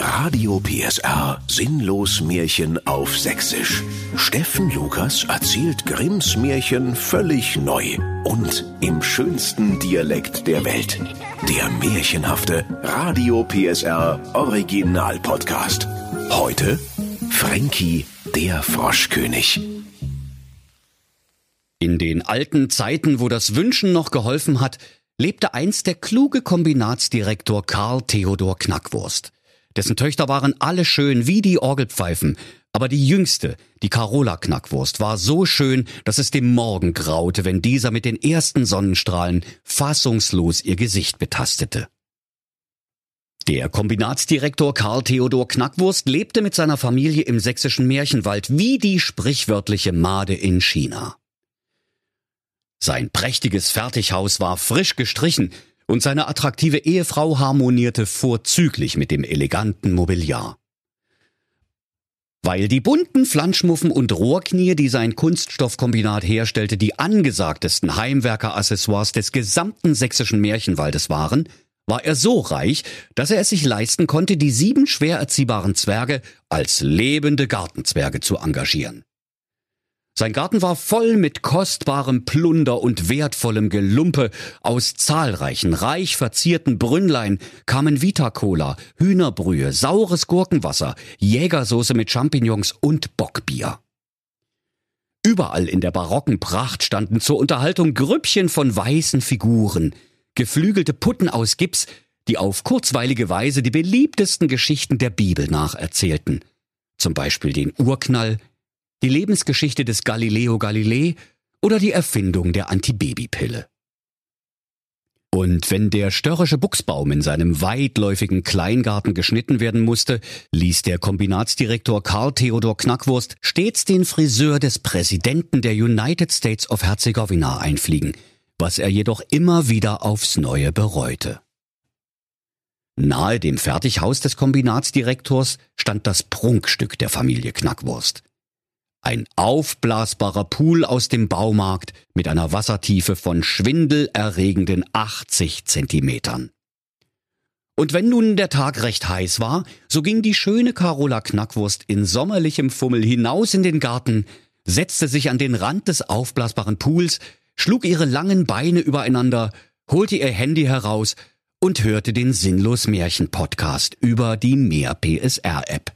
Radio PSR Sinnlos Märchen auf Sächsisch. Steffen Lukas erzählt Grimms Märchen völlig neu und im schönsten Dialekt der Welt. Der märchenhafte Radio PSR Original Podcast. Heute Frankie der Froschkönig. In den alten Zeiten, wo das Wünschen noch geholfen hat, lebte einst der kluge Kombinatsdirektor Karl Theodor Knackwurst. Dessen Töchter waren alle schön wie die Orgelpfeifen, aber die jüngste, die Carola Knackwurst, war so schön, dass es dem Morgen graute, wenn dieser mit den ersten Sonnenstrahlen fassungslos ihr Gesicht betastete. Der Kombinatsdirektor Karl Theodor Knackwurst lebte mit seiner Familie im sächsischen Märchenwald wie die sprichwörtliche Made in China. Sein prächtiges Fertighaus war frisch gestrichen und seine attraktive Ehefrau harmonierte vorzüglich mit dem eleganten Mobiliar. Weil die bunten Flanschmuffen und Rohrknie, die sein Kunststoffkombinat herstellte, die angesagtesten Heimwerkeraccessoires des gesamten sächsischen Märchenwaldes waren, war er so reich, dass er es sich leisten konnte, die sieben schwer erziehbaren Zwerge als lebende Gartenzwerge zu engagieren. Sein Garten war voll mit kostbarem Plunder und wertvollem Gelumpe. Aus zahlreichen, reich verzierten Brünnlein kamen Vita-Cola, Hühnerbrühe, saures Gurkenwasser, Jägersoße mit Champignons und Bockbier. Überall in der barocken Pracht standen zur Unterhaltung Grüppchen von weißen Figuren, geflügelte Putten aus Gips, die auf kurzweilige Weise die beliebtesten Geschichten der Bibel nacherzählten. Zum Beispiel den Urknall, die Lebensgeschichte des Galileo Galilei oder die Erfindung der Antibabypille. Und wenn der störrische Buchsbaum in seinem weitläufigen Kleingarten geschnitten werden musste, ließ der Kombinatsdirektor Karl Theodor Knackwurst stets den Friseur des Präsidenten der United States of Herzegowina einfliegen, was er jedoch immer wieder aufs Neue bereute. Nahe dem Fertighaus des Kombinatsdirektors stand das Prunkstück der Familie Knackwurst. Ein aufblasbarer Pool aus dem Baumarkt mit einer Wassertiefe von schwindelerregenden 80 Zentimetern. Und wenn nun der Tag recht heiß war, so ging die schöne Carola Knackwurst in sommerlichem Fummel hinaus in den Garten, setzte sich an den Rand des aufblasbaren Pools, schlug ihre langen Beine übereinander, holte ihr Handy heraus und hörte den Sinnlos Märchen Podcast über die Mehr PSR App.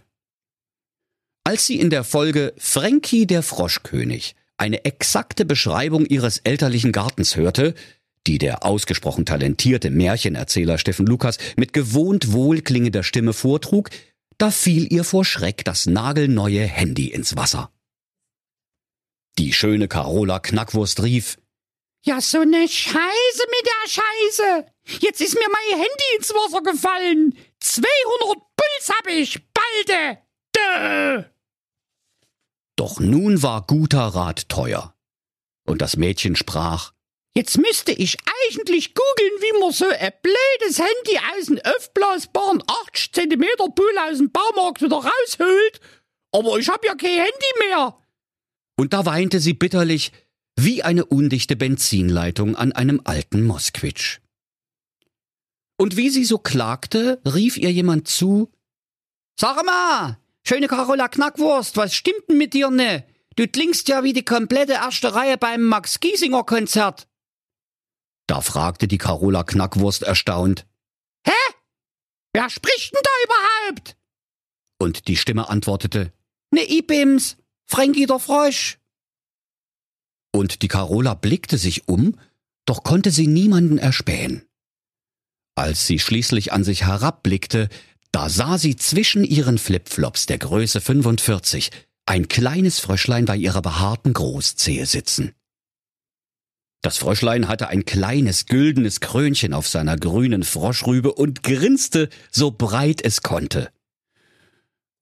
Als sie in der Folge Frankie der Froschkönig eine exakte Beschreibung ihres elterlichen Gartens hörte, die der ausgesprochen talentierte Märchenerzähler Steffen Lukas mit gewohnt wohlklingender Stimme vortrug, da fiel ihr vor Schreck das nagelneue Handy ins Wasser. Die schöne Carola Knackwurst rief, ja, so ne Scheiße mit der Scheiße. Jetzt ist mir mein Handy ins Wasser gefallen. 200 Puls hab ich, balde. Doch nun war guter Rat teuer. Und das Mädchen sprach, Jetzt müsste ich eigentlich googeln, wie man so ein blödes Handy aus dem aufblasbaren 80 cm Pool aus dem Baumarkt wieder rausholt. Aber ich hab ja kein Handy mehr. Und da weinte sie bitterlich, wie eine undichte Benzinleitung an einem alten Mosquitsch. Und wie sie so klagte, rief ihr jemand zu, Sag mal, schöne Carola Knackwurst, was stimmt denn mit dir ne? Du klingst ja wie die komplette erste Reihe beim Max Giesinger Konzert. Da fragte die Carola Knackwurst erstaunt. Hä? Wer spricht denn da überhaupt? Und die Stimme antwortete, Ne Ibims, Frankie der Frosch. Und die Carola blickte sich um, doch konnte sie niemanden erspähen. Als sie schließlich an sich herabblickte, da sah sie zwischen ihren Flipflops der Größe 45 ein kleines Fröschlein bei ihrer behaarten Großzehe sitzen. Das Fröschlein hatte ein kleines güldenes Krönchen auf seiner grünen Froschrübe und grinste so breit es konnte.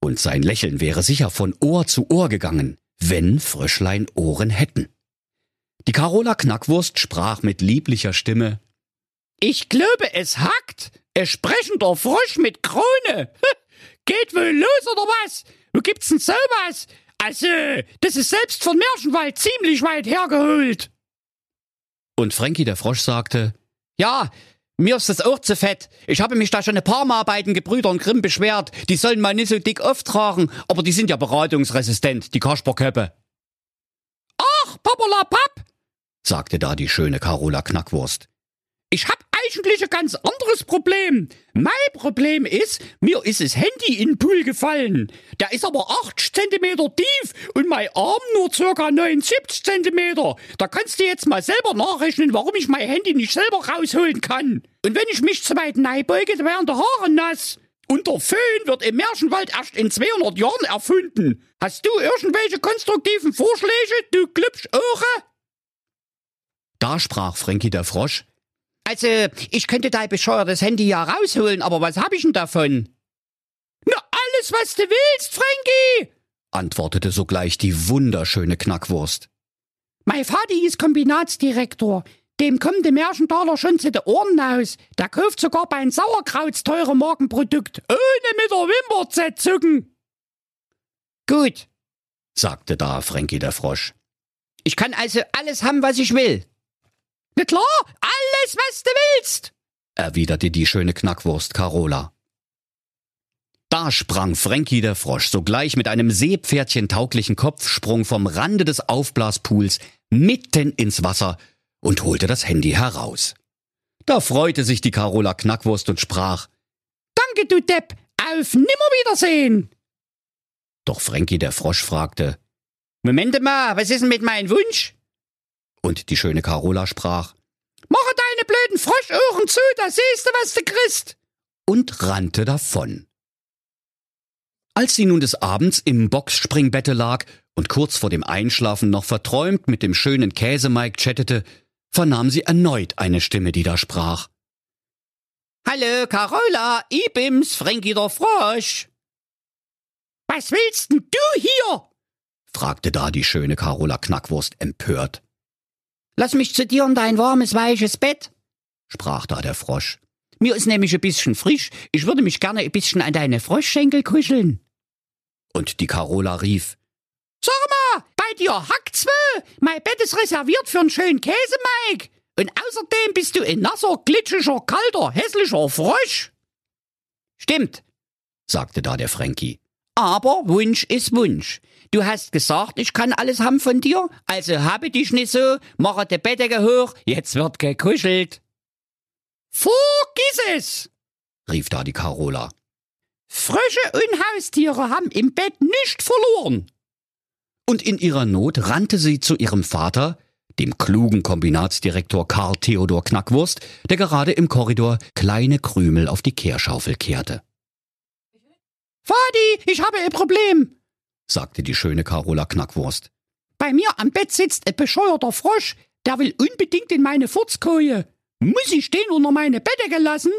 Und sein Lächeln wäre sicher von Ohr zu Ohr gegangen, wenn Fröschlein Ohren hätten. Die Carola Knackwurst sprach mit lieblicher Stimme Ich glaube, es hackt. Ein sprechender Frosch mit Krone. Geht wohl los, oder was? Wo gibt's denn sowas? Also, das ist selbst von Märchenwald ziemlich weit hergeholt. Und Frankie der Frosch sagte, Ja, Mir ist das auch zu fett. Ich habe mich da schon ein paar Mal bei den Gebrüdern Grimm beschwert. Die sollen mal nicht so dick auftragen, aber die sind ja beratungsresistent, die Kasperköppe. Ach, Papala Papp, sagte da die schöne Carola Knackwurst. Ich hab eigentlich ein ganz anderes Problem. Mein Problem ist, mir ist das Handy in den Pool gefallen. Der ist aber 8 Zentimeter tief und mein Arm nur circa 79 Zentimeter. Da kannst du jetzt mal selber nachrechnen, warum ich mein Handy nicht selber rausholen kann. Und wenn ich mich zu weit beuge, dann werden die Haare nass. Und der Föhn wird im Märchenwald erst in 200 Jahren erfunden. Hast du irgendwelche konstruktiven Vorschläge, du Glübschöre? Da sprach Frankie der Frosch. Also, ich könnte dein bescheuertes Handy ja rausholen, aber was hab ich denn davon? Na, alles, was du willst, Frankie! antwortete sogleich die wunderschöne Knackwurst. Mein Vati ist Kombinatsdirektor. Dem kommt der Märchentaler schon zu den Ohren aus. Der kauft sogar bei ein Sauerkrauts teure Markenprodukt, ohne mit der Wimper zu zucken. Gut, sagte da Frankie der Frosch. Ich kann also alles haben, was ich will. Na klar, alles, was du willst, erwiderte die schöne Knackwurst Carola. Da sprang Frankie der Frosch sogleich mit einem Seepferdchen tauglichen Kopfsprung vom Rande des Aufblaspools mitten ins Wasser und holte das Handy heraus. Da freute sich die Carola Knackwurst und sprach, Danke, du Depp, auf Nimmerwiedersehen. Doch Frankie der Frosch fragte, Moment mal, was ist denn mit meinem Wunsch? Und die schöne Carola sprach, Mache blöden Froschöhren zu, da siehst du, was du kriegst. Und rannte davon. Als sie nun des Abends im Boxspringbette lag und kurz vor dem Einschlafen noch verträumt mit dem schönen Käsemike chattete, vernahm sie erneut eine Stimme, die da sprach. Hallo, Carola, ich bin's, Frankie der Frosch. Was willst denn du hier? fragte da die schöne Carola Knackwurst empört. Lass mich zu dir in dein warmes, weiches Bett, sprach da der Frosch. Mir ist nämlich ein bisschen frisch. Ich würde mich gerne ein bisschen an deine Froschschenkel kuscheln. Und die Carola rief, Sag mal, bei dir hackt's weh. Mein Bett ist reserviert für einen schönen Käse, Mike. Und außerdem bist du ein nasser, glitschiger, kalter, hässlicher Frosch. Stimmt, sagte da der Frankie. Aber Wunsch ist Wunsch. Du hast gesagt, ich kann alles haben von dir, also habe dich nicht so, mache die Bettdecke hoch, jetzt wird gekuschelt. Vergiss es, rief da die Carola. Frösche und Haustiere haben im Bett nicht verloren. Und in ihrer Not rannte sie zu ihrem Vater, dem klugen Kombinatsdirektor Karl Theodor Knackwurst, der gerade im Korridor kleine Krümel auf die Kehrschaufel kehrte. Vati, ich habe ein Problem, sagte die schöne Carola Knackwurst. Bei mir am Bett sitzt ein bescheuerter Frosch, der will unbedingt in meine Furzkoje. Muss ich den unter meine Bettdecke lassen?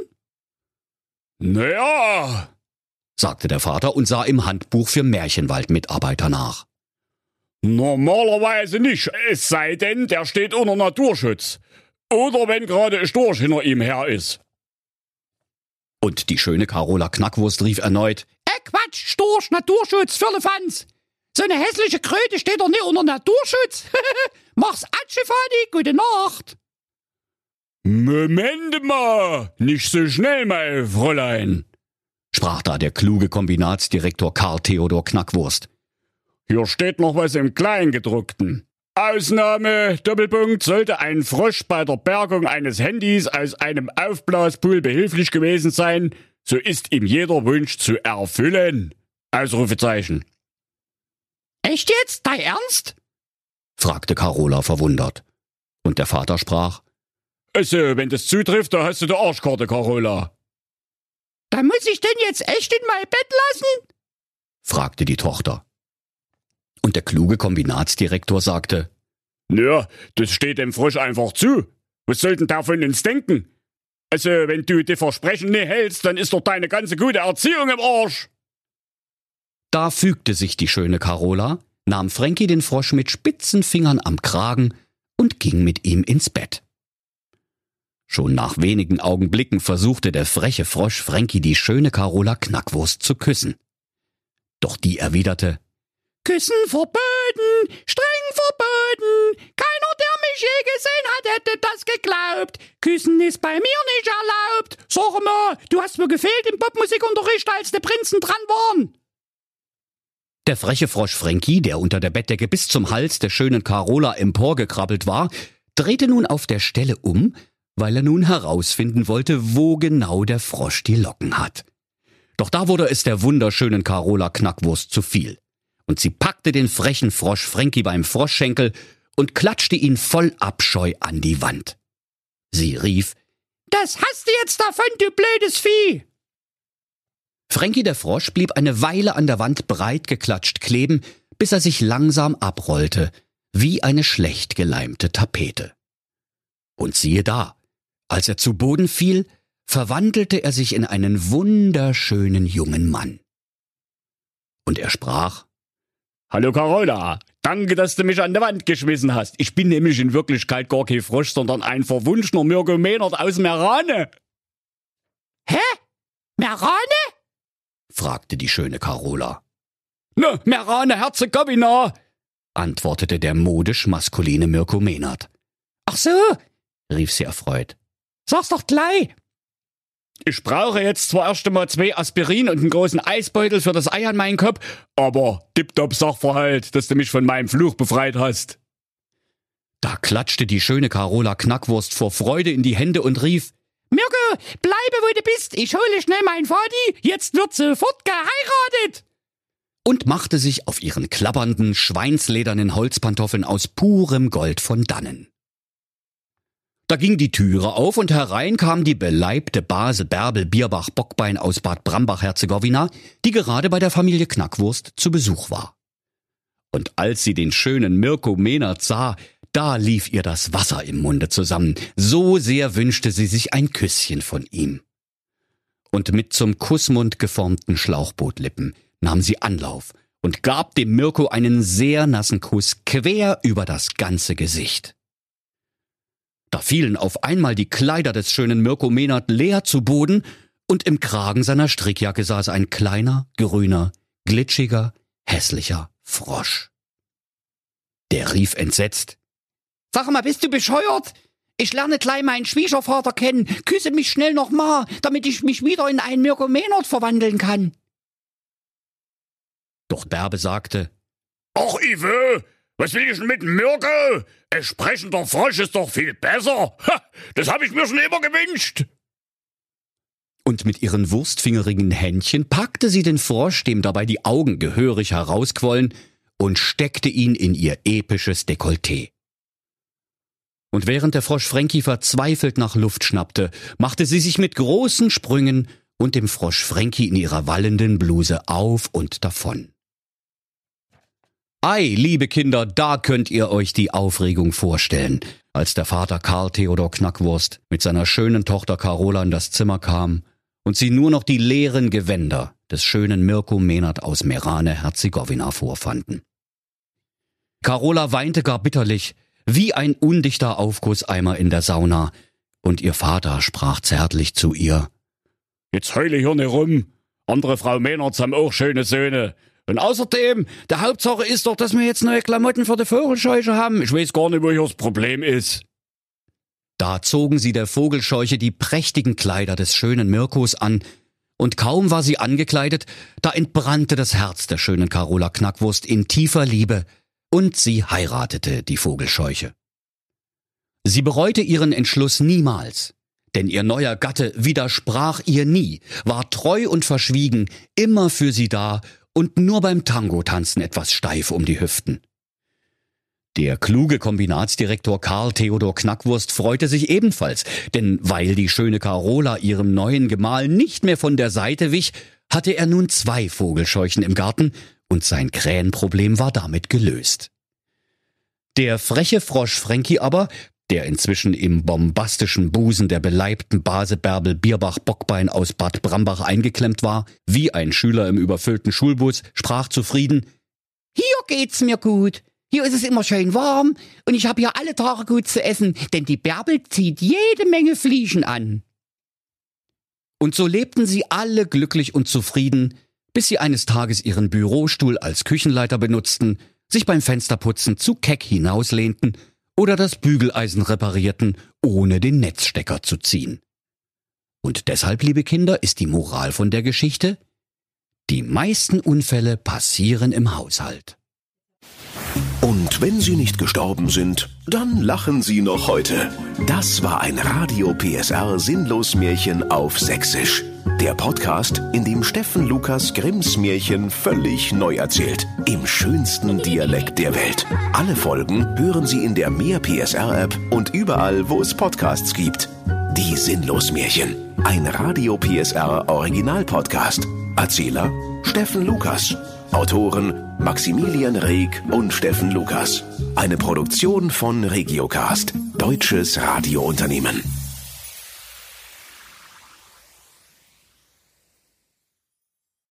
Naja, sagte der Vater und sah im Handbuch für Märchenwaldmitarbeiter nach. Normalerweise nicht, es sei denn, der steht unter Naturschutz. Oder wenn gerade ein Storch hinter ihm her ist. Und die schöne Carola Knackwurst rief erneut, Äh, Quatsch, Storch, Naturschutz, Firlefanz. So eine hässliche Kröte steht doch nicht unter Naturschutz. Mach's Atsche, Fadi, gute Nacht. Moment mal, nicht so schnell mal, Fräulein, sprach da der kluge Kombinatsdirektor Karl Theodor Knackwurst. Hier steht noch was im Kleingedruckten. Ausnahme, Doppelpunkt, sollte ein Frosch bei der Bergung eines Handys aus einem Aufblaspool behilflich gewesen sein, so ist ihm jeder Wunsch zu erfüllen. Ausrufezeichen. Echt jetzt? Dein Ernst? fragte Carola verwundert. Und der Vater sprach, Also, wenn das zutrifft, da hast du die Arschkarte, Carola. Da muss ich denn jetzt echt in mein Bett lassen? fragte die Tochter. Und der kluge Kombinatsdirektor sagte, Ja, das steht dem Frosch einfach zu. Was soll denn der von uns denken? Also, wenn du die Versprechen nicht hältst, dann ist doch deine ganze gute Erziehung im Arsch. Da fügte sich die schöne Carola, nahm Frankie den Frosch mit spitzen Fingern am Kragen und ging mit ihm ins Bett. Schon nach wenigen Augenblicken versuchte der freche Frosch Frankie die schöne Carola Knackwurst zu küssen. Doch die erwiderte, Küssen verboten, streng verboten, keiner, der mich je gesehen hat, hätte das geglaubt. Küssen ist bei mir nicht erlaubt. Sag mal, du hast mir gefehlt im Popmusikunterricht, als die Prinzen dran waren. Der freche Frosch Frankie, der unter der Bettdecke bis zum Hals der schönen Carola emporgekrabbelt war, drehte nun auf der Stelle um, weil er nun herausfinden wollte, wo genau der Frosch die Locken hat. Doch da wurde es der wunderschönen Carola Knackwurst zu viel. Und sie packte den frechen Frosch Frankie beim Froschschenkel und klatschte ihn voll Abscheu an die Wand. Sie rief, Das hast du jetzt davon, du blödes Vieh! Frankie der Frosch blieb eine Weile an der Wand breit geklatscht kleben, bis er sich langsam abrollte, wie eine schlecht geleimte Tapete. Und siehe da, als er zu Boden fiel, verwandelte er sich in einen wunderschönen jungen Mann. Und er sprach, Hallo Carola, danke, dass du mich an der Wand geschmissen hast. Ich bin nämlich in Wirklichkeit gar kein Frosch, sondern ein verwunschener Mirko Mehnert aus Merane. Hä? Merane? fragte die schöne Carola. Na, Merane Herzegowina, antwortete der modisch maskuline Mirko Mehnert. Ach so, rief sie erfreut. Sag's doch gleich. Ich brauche jetzt zwar erst einmal zwei Aspirin und einen großen Eisbeutel für das Ei an meinen Kopf, aber tipptopp Sachverhalt, dass du mich von meinem Fluch befreit hast. Da klatschte die schöne Carola Knackwurst vor Freude in die Hände und rief, Mirko, bleibe wo du bist. Ich hole schnell meinen Vati. Jetzt wird sofort geheiratet. und machte sich auf ihren klappernden, schweinsledernen Holzpantoffeln aus purem Gold von dannen. Da ging die Türe auf und herein kam die beleibte Base Bärbel Bierbach Bockbein aus Bad Brambach-Herzegowina, die gerade bei der Familie Knackwurst zu Besuch war. Und als sie den schönen Mirko Mehnert sah, da lief ihr das Wasser im Munde zusammen, so sehr wünschte sie sich ein Küsschen von ihm. Und mit zum Kussmund geformten Schlauchbootlippen nahm sie Anlauf und gab dem Mirko einen sehr nassen Kuss quer über das ganze Gesicht. Da fielen auf einmal die Kleider des schönen Mirko Mehnert leer zu Boden, und im Kragen seiner Strickjacke saß ein kleiner, grüner, glitschiger, hässlicher Frosch. Der rief entsetzt, Sag mal, bist du bescheuert? Ich lerne gleich meinen Schwiegervater kennen. Küsse mich schnell noch mal, damit ich mich wieder in einen Mirko Mehnert verwandeln kann. doch Bärbe sagte, Ach, Ive, was will ich denn mit Mirko? Ein sprechender Frosch ist doch viel besser. Ha, das habe ich mir schon immer gewünscht. und mit ihren wurstfingerigen Händchen packte sie den Frosch, dem dabei die Augen gehörig herausquollen, und steckte ihn in ihr episches Dekolleté. Und während der Frosch Frankie verzweifelt nach Luft schnappte, machte sie sich mit großen Sprüngen und dem Frosch Frankie in ihrer wallenden Bluse auf und davon. Ei, liebe Kinder, da könnt ihr euch die Aufregung vorstellen, als der Vater Karl Theodor Knackwurst mit seiner schönen Tochter Carola in das Zimmer kam und sie nur noch die leeren Gewänder des schönen Mirko Mehnert aus Merane Herzegowina vorfanden. Carola weinte gar bitterlich, wie ein undichter Aufgusseimer in der Sauna, und ihr Vater sprach zärtlich zu ihr. Jetzt heule hier nicht rum. Andere Frau Mehnerts haben auch schöne Söhne. Und außerdem, der Hauptsache ist doch, dass wir jetzt neue Klamotten für die Vogelscheuche haben. Ich weiß gar nicht, wo hier das Problem ist. Da zogen sie der Vogelscheuche die prächtigen Kleider des schönen Mirkos an, und kaum war sie angekleidet, da entbrannte das Herz der schönen Carola Knackwurst in tiefer Liebe, und sie heiratete die Vogelscheuche. Sie bereute ihren Entschluss niemals, denn ihr neuer Gatte widersprach ihr nie, war treu und verschwiegen, immer für sie da und nur beim Tango-Tanzen etwas steif um die Hüften. Der kluge Kombinatsdirektor Karl Theodor Knackwurst freute sich ebenfalls, denn weil die schöne Carola ihrem neuen Gemahl nicht mehr von der Seite wich, hatte er nun zwei Vogelscheuchen im Garten und sein Krähenproblem war damit gelöst. Der freche Frosch Frankie aber, der inzwischen im bombastischen Busen der beleibten Base Bärbel Bierbach Bockbein aus Bad Brambach eingeklemmt war, wie ein Schüler im überfüllten Schulbus, sprach zufrieden, Hier geht's mir gut. Hier ist es immer schön warm und ich habe hier alle Tage gut zu essen, denn die Bärbel zieht jede Menge Fliegen an. Und so lebten sie alle glücklich und zufrieden, bis sie eines Tages ihren Bürostuhl als Küchenleiter benutzten, sich beim Fensterputzen zu keck hinauslehnten oder das Bügeleisen reparierten, ohne den Netzstecker zu ziehen. Und deshalb, liebe Kinder, ist die Moral von der Geschichte, die meisten Unfälle passieren im Haushalt. Und wenn sie nicht gestorben sind, dann lachen sie noch heute. Das war ein Radio PSR Sinnlos Märchen auf Sächsisch. Der Podcast, in dem Steffen Lukas Grimms Märchen völlig neu erzählt. Im schönsten Dialekt der Welt. Alle Folgen hören Sie in der Mehr PSR App und überall, wo es Podcasts gibt. Die Sinnlos Märchen. Ein Radio PSR Original Podcast. Erzähler Steffen Lukas. Autoren Maximilian Reg und Steffen Lukas. Eine Produktion von Regiocast, deutsches Radiounternehmen.